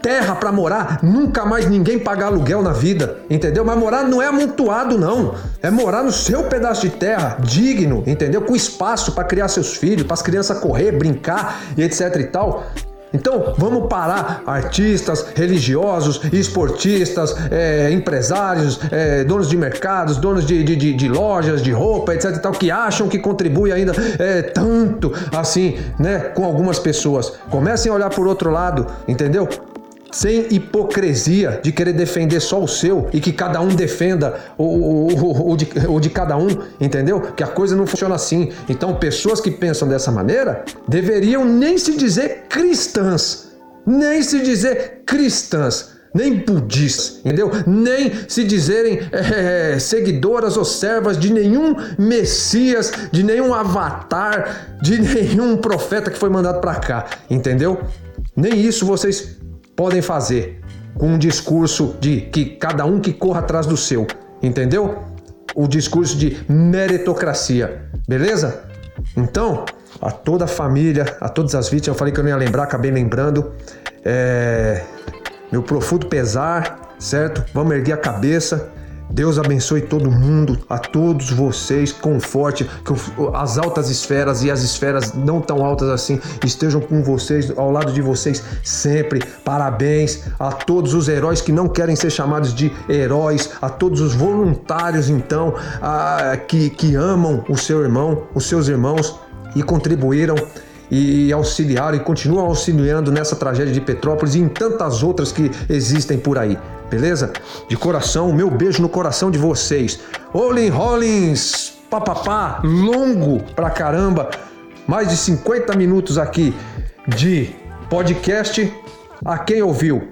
terra para morar, nunca mais ninguém pagar aluguel na vida, entendeu? Mas morar não é amontoado, não. É morar no seu pedaço de terra, digno, entendeu? Com espaço para criar seus filhos, para as crianças correr, brincar e etc e tal. Então vamos parar artistas, religiosos, esportistas, é, empresários, é, donos de mercados, donos de, de, de, lojas, de roupa, etc. Tal, que acham que contribui ainda é, tanto assim, né, com algumas pessoas. Comecem a olhar por outro lado, entendeu? Sem hipocrisia de querer defender só o seu e que cada um defenda o, o, o, de, o de cada um, entendeu? Que a coisa não funciona assim. Então, pessoas que pensam dessa maneira deveriam nem se dizer cristãs, nem se dizer cristãs nem budistas, entendeu? Nem se dizerem é, seguidoras ou servas de nenhum Messias, de nenhum avatar, de nenhum profeta que foi mandado para cá, entendeu? Nem isso vocês podem fazer com um discurso de que cada um que corra atrás do seu, entendeu? O discurso de meritocracia, beleza? Então, a toda a família, a todas as vítimas, eu falei que eu não ia lembrar, acabei lembrando. É, meu profundo pesar, certo? Vamos erguer a cabeça. Deus abençoe todo mundo, a todos vocês, conforte, que as altas esferas e as esferas não tão altas assim estejam com vocês, ao lado de vocês sempre. Parabéns a todos os heróis que não querem ser chamados de heróis, a todos os voluntários, então, a, que, que amam o seu irmão, os seus irmãos e contribuíram e auxiliaram e continuam auxiliando nessa tragédia de Petrópolis e em tantas outras que existem por aí. Beleza? De coração, meu beijo no coração de vocês. Olin Rollins, papapá, longo pra caramba. Mais de 50 minutos aqui de podcast. A quem ouviu,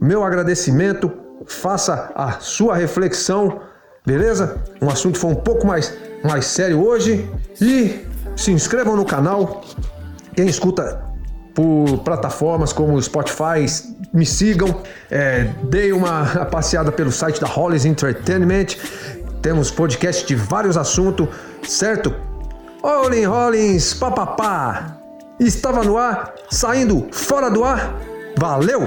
meu agradecimento. Faça a sua reflexão, beleza? Um assunto foi um pouco mais, mais sério hoje. E se inscrevam no canal, quem escuta por plataformas como Spotify, me sigam, é, dei uma passeada pelo site da Hollis Entertainment. Temos podcast de vários assuntos, certo? Olin Rollins, papapá! Estava no ar, saindo fora do ar. Valeu!